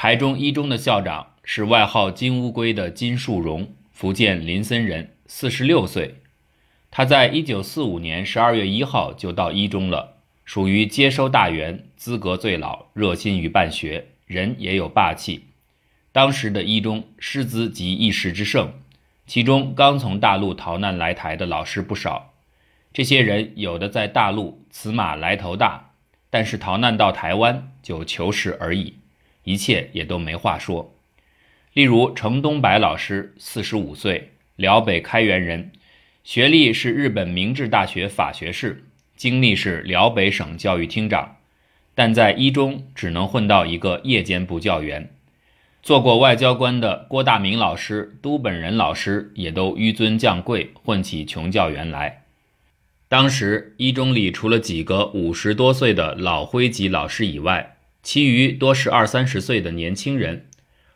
台中一中的校长是外号“金乌龟”的金树荣，福建林森人，四十六岁。他在一九四五年十二月一号就到一中了，属于接收大员，资格最老，热心于办学，人也有霸气。当时的一中师资及一时之盛，其中刚从大陆逃难来台的老师不少。这些人有的在大陆此马来头大，但是逃难到台湾就求实而已。一切也都没话说。例如程东白老师，四十五岁，辽北开原人，学历是日本明治大学法学士，经历是辽北省教育厅长，但在一中只能混到一个夜间部教员。做过外交官的郭大明老师、都本人老师也都纡尊降贵，混起穷教员来。当时一中里除了几个五十多岁的老灰级老师以外，其余多是二三十岁的年轻人。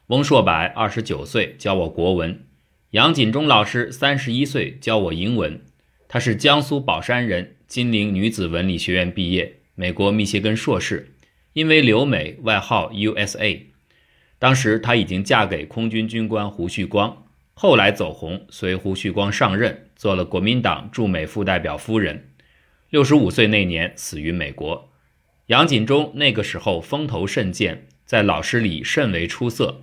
翁硕柏二十九岁，教我国文；杨锦忠老师三十一岁，教我英文。他是江苏宝山人，金陵女子文理学院毕业，美国密歇根硕士，因为留美，外号 USA。当时他已经嫁给空军军官胡旭光，后来走红，随胡旭光上任，做了国民党驻美副代表夫人。六十五岁那年死于美国。杨锦忠那个时候风头甚健，在老师里甚为出色。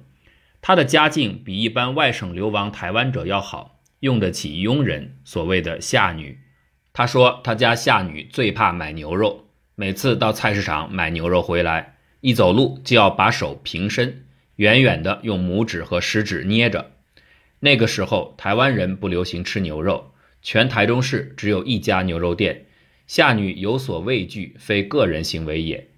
他的家境比一般外省流亡台湾者要好，用得起佣人，所谓的下女。他说他家下女最怕买牛肉，每次到菜市场买牛肉回来，一走路就要把手平伸，远远的用拇指和食指捏着。那个时候台湾人不流行吃牛肉，全台中市只有一家牛肉店。下女有所畏惧，非个人行为也。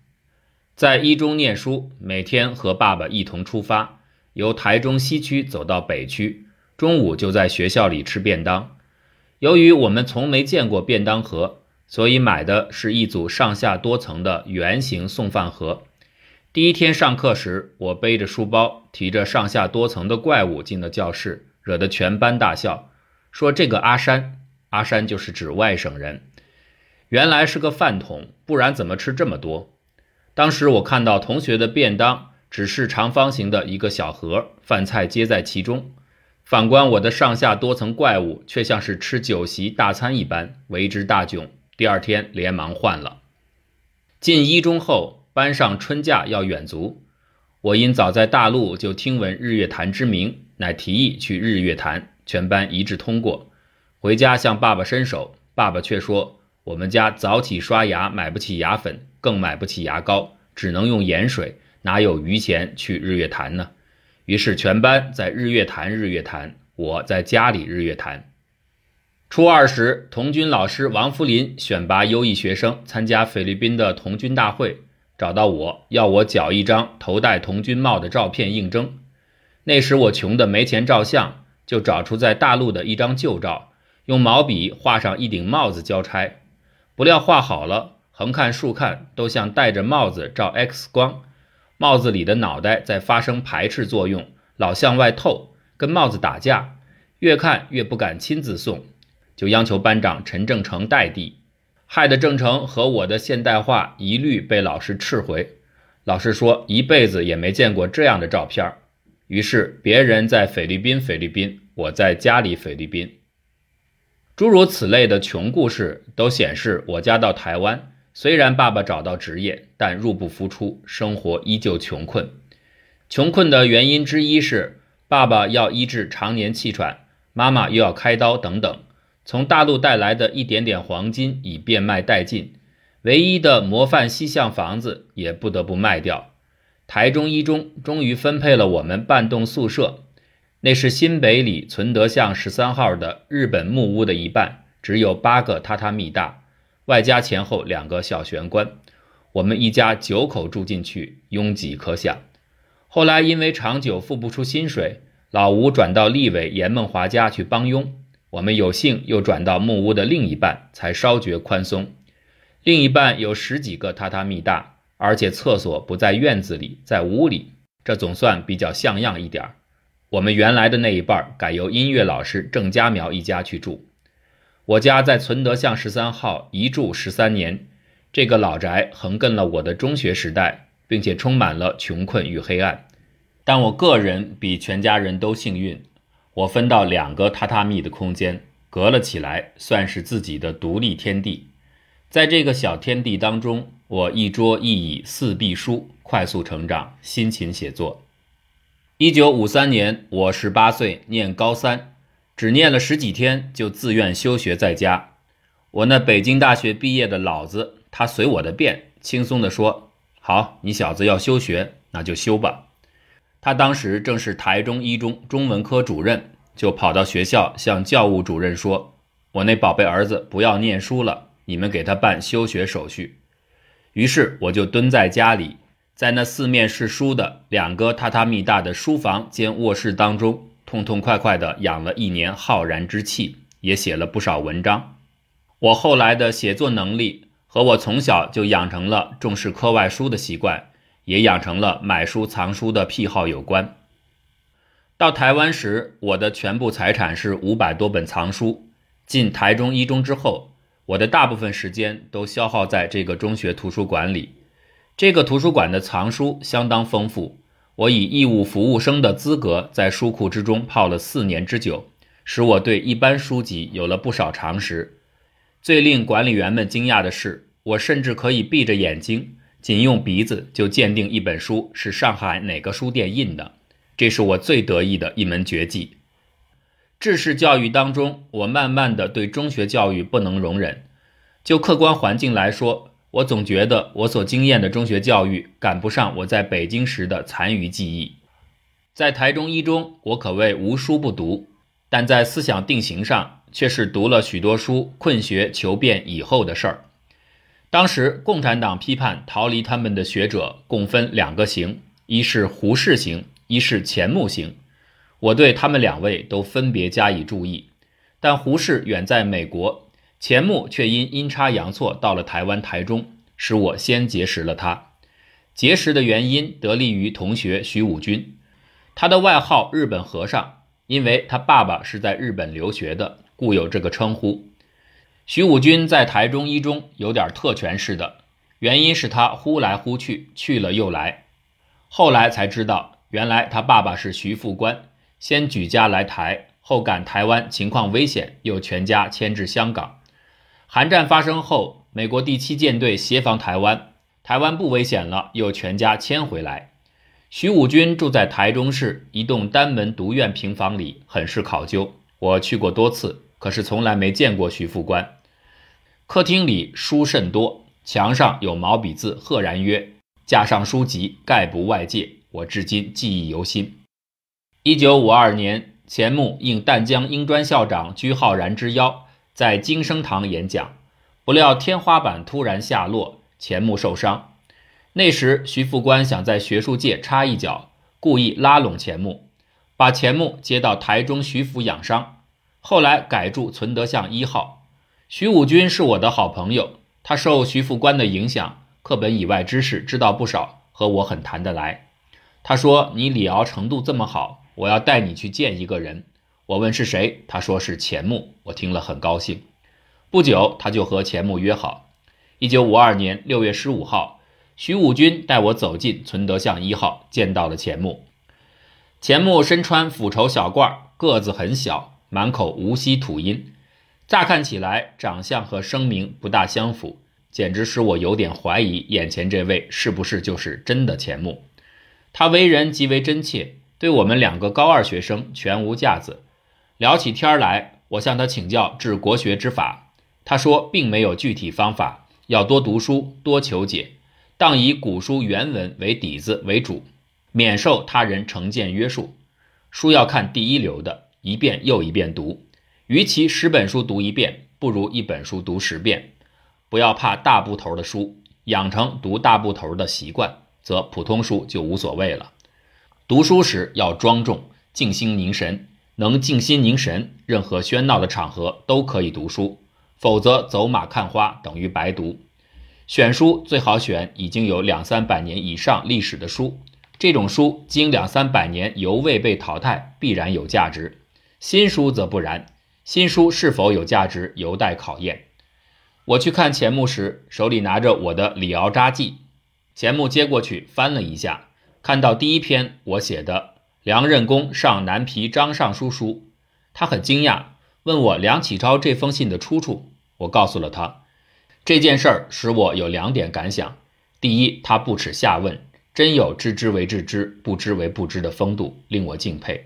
在一中念书，每天和爸爸一同出发，由台中西区走到北区，中午就在学校里吃便当。由于我们从没见过便当盒，所以买的是一组上下多层的圆形送饭盒。第一天上课时，我背着书包，提着上下多层的怪物进了教室，惹得全班大笑，说这个阿山，阿山就是指外省人。原来是个饭桶，不然怎么吃这么多？当时我看到同学的便当只是长方形的一个小盒，饭菜接在其中。反观我的上下多层怪物，却像是吃酒席大餐一般，为之大窘。第二天连忙换了。进一中后，班上春假要远足，我因早在大陆就听闻日月潭之名，乃提议去日月潭，全班一致通过。回家向爸爸伸手，爸爸却说。我们家早起刷牙，买不起牙粉，更买不起牙膏，只能用盐水，哪有余钱去日月潭呢？于是全班在日月潭日月潭，我在家里日月潭。初二时，童军老师王福林选拔优异学生参加菲律宾的童军大会，找到我要我缴一张头戴童军帽的照片应征。那时我穷的没钱照相，就找出在大陆的一张旧照，用毛笔画上一顶帽子交差。不料画好了，横看竖看都像戴着帽子照 X 光，帽子里的脑袋在发生排斥作用，老向外透，跟帽子打架。越看越不敢亲自送，就央求班长陈正成代递，害得正成和我的现代化一律被老师斥回。老师说一辈子也没见过这样的照片。于是别人在菲律宾，菲律宾，我在家里，菲律宾。诸如此类的穷故事，都显示我家到台湾，虽然爸爸找到职业，但入不敷出，生活依旧穷困。穷困的原因之一是爸爸要医治常年气喘，妈妈又要开刀等等，从大陆带来的一点点黄金已变卖殆尽，唯一的模范西巷房子也不得不卖掉。台中一中终于分配了我们半栋宿舍。那是新北里存德巷十三号的日本木屋的一半，只有八个榻榻米大，外加前后两个小玄关。我们一家九口住进去，拥挤可想。后来因为长久付不出薪水，老吴转到立委严梦华家去帮佣，我们有幸又转到木屋的另一半，才稍觉宽松。另一半有十几个榻榻米大，而且厕所不在院子里，在屋里，这总算比较像样一点儿。我们原来的那一半改由音乐老师郑家苗一家去住。我家在存德巷十三号一住十三年，这个老宅横亘了我的中学时代，并且充满了穷困与黑暗。但我个人比全家人都幸运，我分到两个榻榻米的空间，隔了起来，算是自己的独立天地。在这个小天地当中，我一桌一椅四壁书，快速成长，辛勤写作。一九五三年，我十八岁，念高三，只念了十几天，就自愿休学在家。我那北京大学毕业的老子，他随我的便，轻松地说：“好，你小子要休学，那就休吧。”他当时正是台中一中中文科主任，就跑到学校向教务主任说：“我那宝贝儿子不要念书了，你们给他办休学手续。”于是我就蹲在家里。在那四面是书的两个榻榻米大的书房兼卧室当中，痛痛快快地养了一年浩然之气，也写了不少文章。我后来的写作能力和我从小就养成了重视课外书的习惯，也养成了买书藏书的癖好有关。到台湾时，我的全部财产是五百多本藏书。进台中一中之后，我的大部分时间都消耗在这个中学图书馆里。这个图书馆的藏书相当丰富，我以义务服务生的资格在书库之中泡了四年之久，使我对一般书籍有了不少常识。最令管理员们惊讶的是，我甚至可以闭着眼睛，仅用鼻子就鉴定一本书是上海哪个书店印的，这是我最得意的一门绝技。制式教育当中，我慢慢的对中学教育不能容忍，就客观环境来说。我总觉得我所经验的中学教育赶不上我在北京时的残余记忆。在台中一中，我可谓无书不读，但在思想定型上却是读了许多书，困学求变以后的事儿。当时共产党批判逃离他们的学者共分两个型，一是胡适型，一是钱穆型。我对他们两位都分别加以注意，但胡适远在美国。钱穆却因阴差阳错到了台湾台中，使我先结识了他。结识的原因得力于同学徐武军，他的外号“日本和尚”，因为他爸爸是在日本留学的，故有这个称呼。徐武军在台中一中有点特权似的，原因是他忽来忽去，去了又来。后来才知道，原来他爸爸是徐副官，先举家来台，后赶台湾情况危险，又全家迁至香港。韩战发生后，美国第七舰队协防台湾，台湾不危险了，又全家迁回来。徐武军住在台中市一栋单门独院平房里，很是考究。我去过多次，可是从来没见过徐副官。客厅里书甚多，墙上有毛笔字，赫然曰：“架上书籍，概不外借。”我至今记忆犹新。一九五二年，钱穆应淡江英专校长居浩然之邀。在金生堂演讲，不料天花板突然下落，钱穆受伤。那时徐副官想在学术界插一脚，故意拉拢钱穆，把钱穆接到台中徐府养伤。后来改住存德巷一号。徐武军是我的好朋友，他受徐副官的影响，课本以外知识知道不少，和我很谈得来。他说：“你李敖程度这么好，我要带你去见一个人。”我问是谁，他说是钱穆。我听了很高兴。不久，他就和钱穆约好。一九五二年六月十五号，徐武军带我走进存德巷一号，见到了钱穆。钱穆身穿腐绸小褂，个子很小，满口无锡土音。乍看起来，长相和声名不大相符，简直使我有点怀疑眼前这位是不是就是真的钱穆。他为人极为真切，对我们两个高二学生全无架子。聊起天来，我向他请教治国学之法，他说并没有具体方法，要多读书，多求解，当以古书原文为底子为主，免受他人成见约束。书要看第一流的，一遍又一遍读，与其十本书读一遍，不如一本书读十遍。不要怕大部头的书，养成读大部头的习惯，则普通书就无所谓了。读书时要庄重，静心凝神。能静心凝神，任何喧闹的场合都可以读书，否则走马看花等于白读。选书最好选已经有两三百年以上历史的书，这种书经两三百年犹未被淘汰，必然有价值。新书则不然，新书是否有价值，有待考验。我去看钱穆时，手里拿着我的《李敖札记》，钱穆接过去翻了一下，看到第一篇我写的梁任公上南皮张尚书书，他很惊讶，问我梁启超这封信的出处。我告诉了他，这件事儿使我有两点感想：第一，他不耻下问，真有知之为知之，不知为不知的风度，令我敬佩；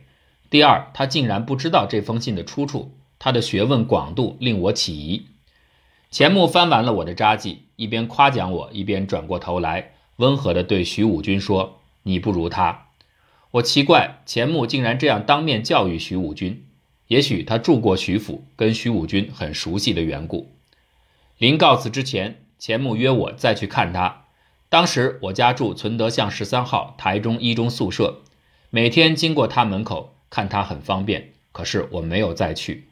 第二，他竟然不知道这封信的出处，他的学问广度令我起疑。钱穆翻完了我的札记，一边夸奖我，一边转过头来，温和地对徐武军说：“你不如他。”我奇怪钱穆竟然这样当面教育徐武军，也许他住过徐府，跟徐武军很熟悉的缘故。临告辞之前，钱穆约我再去看他。当时我家住存德巷十三号台中一中宿舍，每天经过他门口看他很方便，可是我没有再去。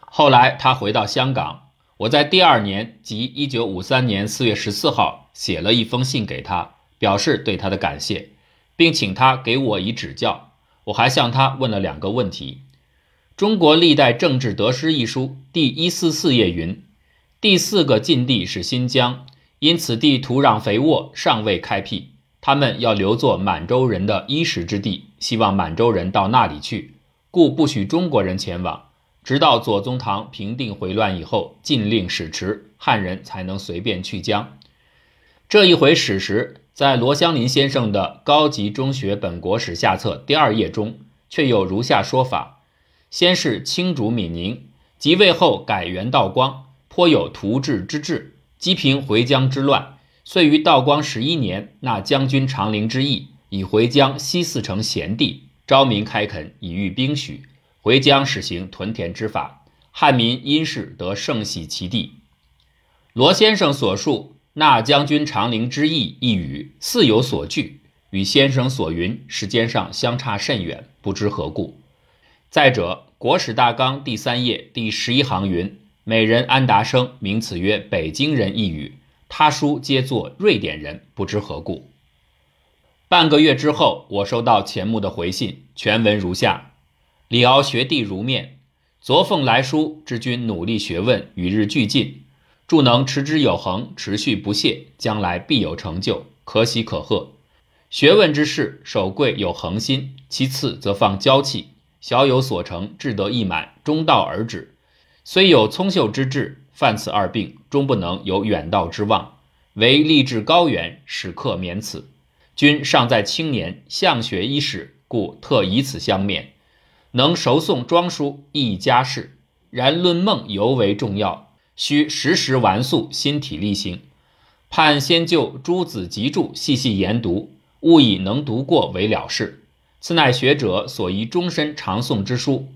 后来他回到香港。我在第二年，即一九五三年四月十四号，写了一封信给他，表示对他的感谢，并请他给我以指教。我还向他问了两个问题：《中国历代政治得失》一书第一四四页云，第四个禁地是新疆，因此地土壤肥沃，尚未开辟，他们要留作满洲人的衣食之地，希望满洲人到那里去，故不许中国人前往。直到左宗棠平定回乱以后，禁令使迟，汉人才能随便去疆。这一回史实，在罗香林先生的《高级中学本国史下册》第二页中，却有如下说法：先是清主闽宁，即位后改元道光，颇有图治之志，积平回疆之乱。遂于道光十一年，纳将军长陵之役，以回疆西四城贤地，招民开垦，以御兵许。回疆实行屯田之法，汉民因事得盛喜其地。罗先生所述“那将军长陵之意”一语，似有所据，与先生所云时间上相差甚远，不知何故。再者，《国史大纲》第三页第十一行云：“美人安达生名此曰北京人。”一语，他书皆作瑞典人，不知何故。半个月之后，我收到钱穆的回信，全文如下。李敖学弟如面，昨奉来书，知君努力学问，与日俱进，祝能持之有恒，持续不懈，将来必有成就，可喜可贺。学问之事，首贵有恒心，其次则放娇气，小有所成，志得意满，中道而止。虽有聪秀之志，犯此二病，终不能有远道之望。唯立志高远，使客免此。君尚在青年，向学伊始，故特以此相勉。能熟诵庄书亦佳事，然论梦尤为重要，需时时玩素，心体力行。盼先就诸子集注细细研读，勿以能读过为了事。此乃学者所宜终身常诵之书。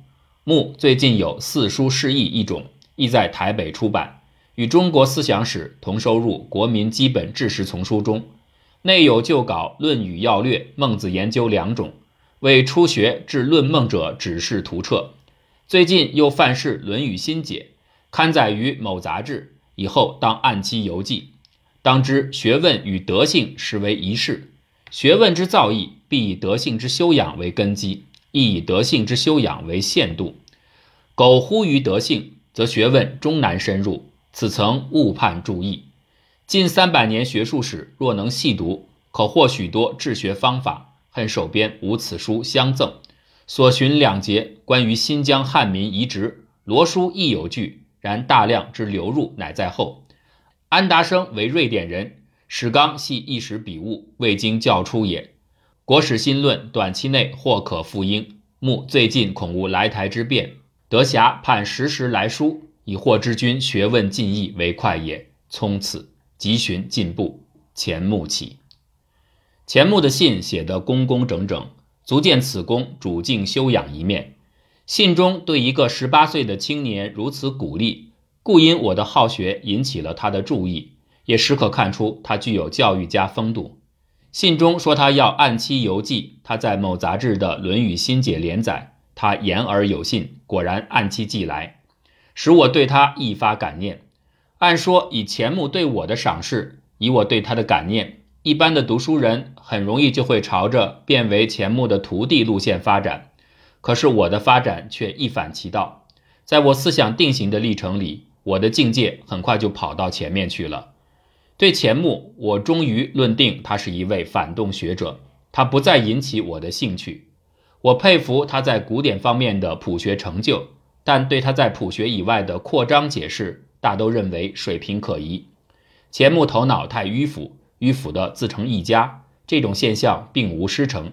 目最近有《四书释义》一种，亦在台北出版，与中国思想史同收入《国民基本知识丛书》中，内有旧稿《论语要略》《孟子研究》两种。为初学至论孟者指示图册，最近又范式《论语新解》，刊载于某杂志，以后当按期邮寄。当知学问与德性实为一事，学问之造诣必以德性之修养为根基，亦以德性之修养为限度。苟忽于德性，则学问终难深入。此曾误判注意。近三百年学术史，若能细读，可获许多治学方法。恨手边无此书相赠，所寻两节关于新疆汉民移植，罗书亦有据，然大量之流入乃在后。安达生为瑞典人，史纲系一时笔误，未经校出也。国史新论短期内或可复英。目最近恐无来台之变，德暇盼时时来书，以获知君学问进益为快也。从此急寻进步，钱穆起。钱穆的信写得工工整整，足见此公主静修养一面。信中对一个十八岁的青年如此鼓励，故因我的好学引起了他的注意，也时可看出他具有教育家风度。信中说他要按期邮寄他在某杂志的《论语新解》连载，他言而有信，果然按期寄来，使我对他一发感念。按说以钱穆对我的赏识，以我对他的感念。一般的读书人很容易就会朝着变为钱穆的徒弟路线发展，可是我的发展却一反其道。在我思想定型的历程里，我的境界很快就跑到前面去了。对钱穆，我终于论定他是一位反动学者，他不再引起我的兴趣。我佩服他在古典方面的谱学成就，但对他在谱学以外的扩张解释，大都认为水平可疑。钱穆头脑太迂腐，迂腐的自成一家。这种现象并无师承，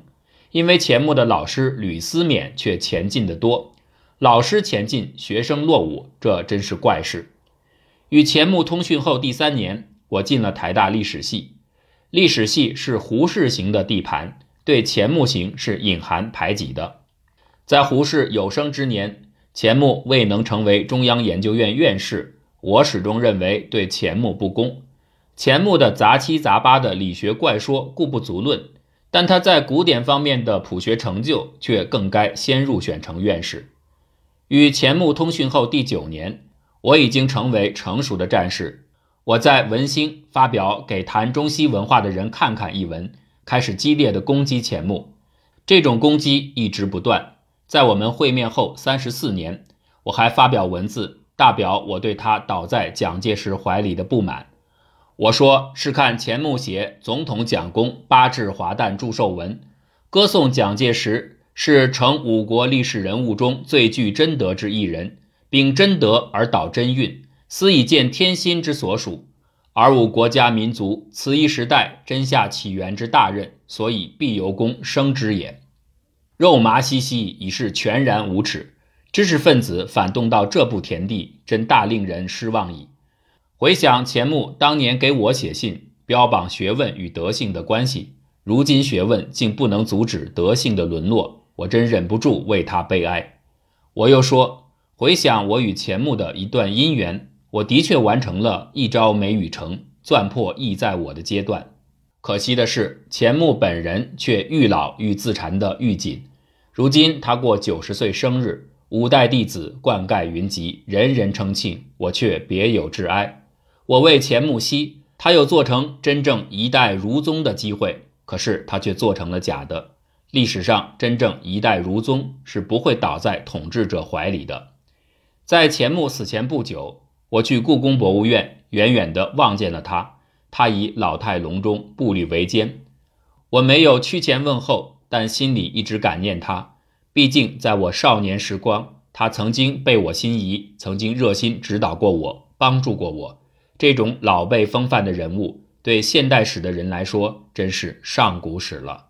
因为钱穆的老师吕思勉却前进得多。老师前进，学生落伍，这真是怪事。与钱穆通讯后第三年，我进了台大历史系。历史系是胡适型的地盘，对钱穆型是隐含排挤的。在胡适有生之年，钱穆未能成为中央研究院院士，我始终认为对钱穆不公。钱穆的杂七杂八的理学怪说固不足论，但他在古典方面的普学成就却更该先入选成院士。与钱穆通讯后第九年，我已经成为成熟的战士。我在文兴发表给谈中西文化的人看看一文，开始激烈的攻击钱穆。这种攻击一直不断。在我们会面后三十四年，我还发表文字，大表我对他倒在蒋介石怀里的不满。我说是看钱穆写《总统蒋公八制华诞祝寿文》，歌颂蒋介石是成五国历史人物中最具贞德之一人，秉贞德而导真运。斯以见天心之所属，而吾国家民族此一时代真下起源之大任，所以必由公生之也。肉麻兮兮已是全然无耻，知识分子反动到这步田地，真大令人失望矣。回想钱穆当年给我写信，标榜学问与德性的关系，如今学问竟不能阻止德性的沦落，我真忍不住为他悲哀。我又说，回想我与钱穆的一段姻缘。我的确完成了一朝没雨成，钻破意在我的阶段。可惜的是，钱穆本人却愈老愈自残的愈紧。如今他过九十岁生日，五代弟子冠盖云集，人人称庆，我却别有致哀。我为钱穆希，他有做成真正一代儒宗的机会，可是他却做成了假的。历史上真正一代儒宗是不会倒在统治者怀里的。在钱穆死前不久。我去故宫博物院，远远地望见了他。他已老态龙钟，步履维艰。我没有趋前问候，但心里一直感念他。毕竟在我少年时光，他曾经被我心仪，曾经热心指导过我，帮助过我。这种老辈风范的人物，对现代史的人来说，真是上古史了。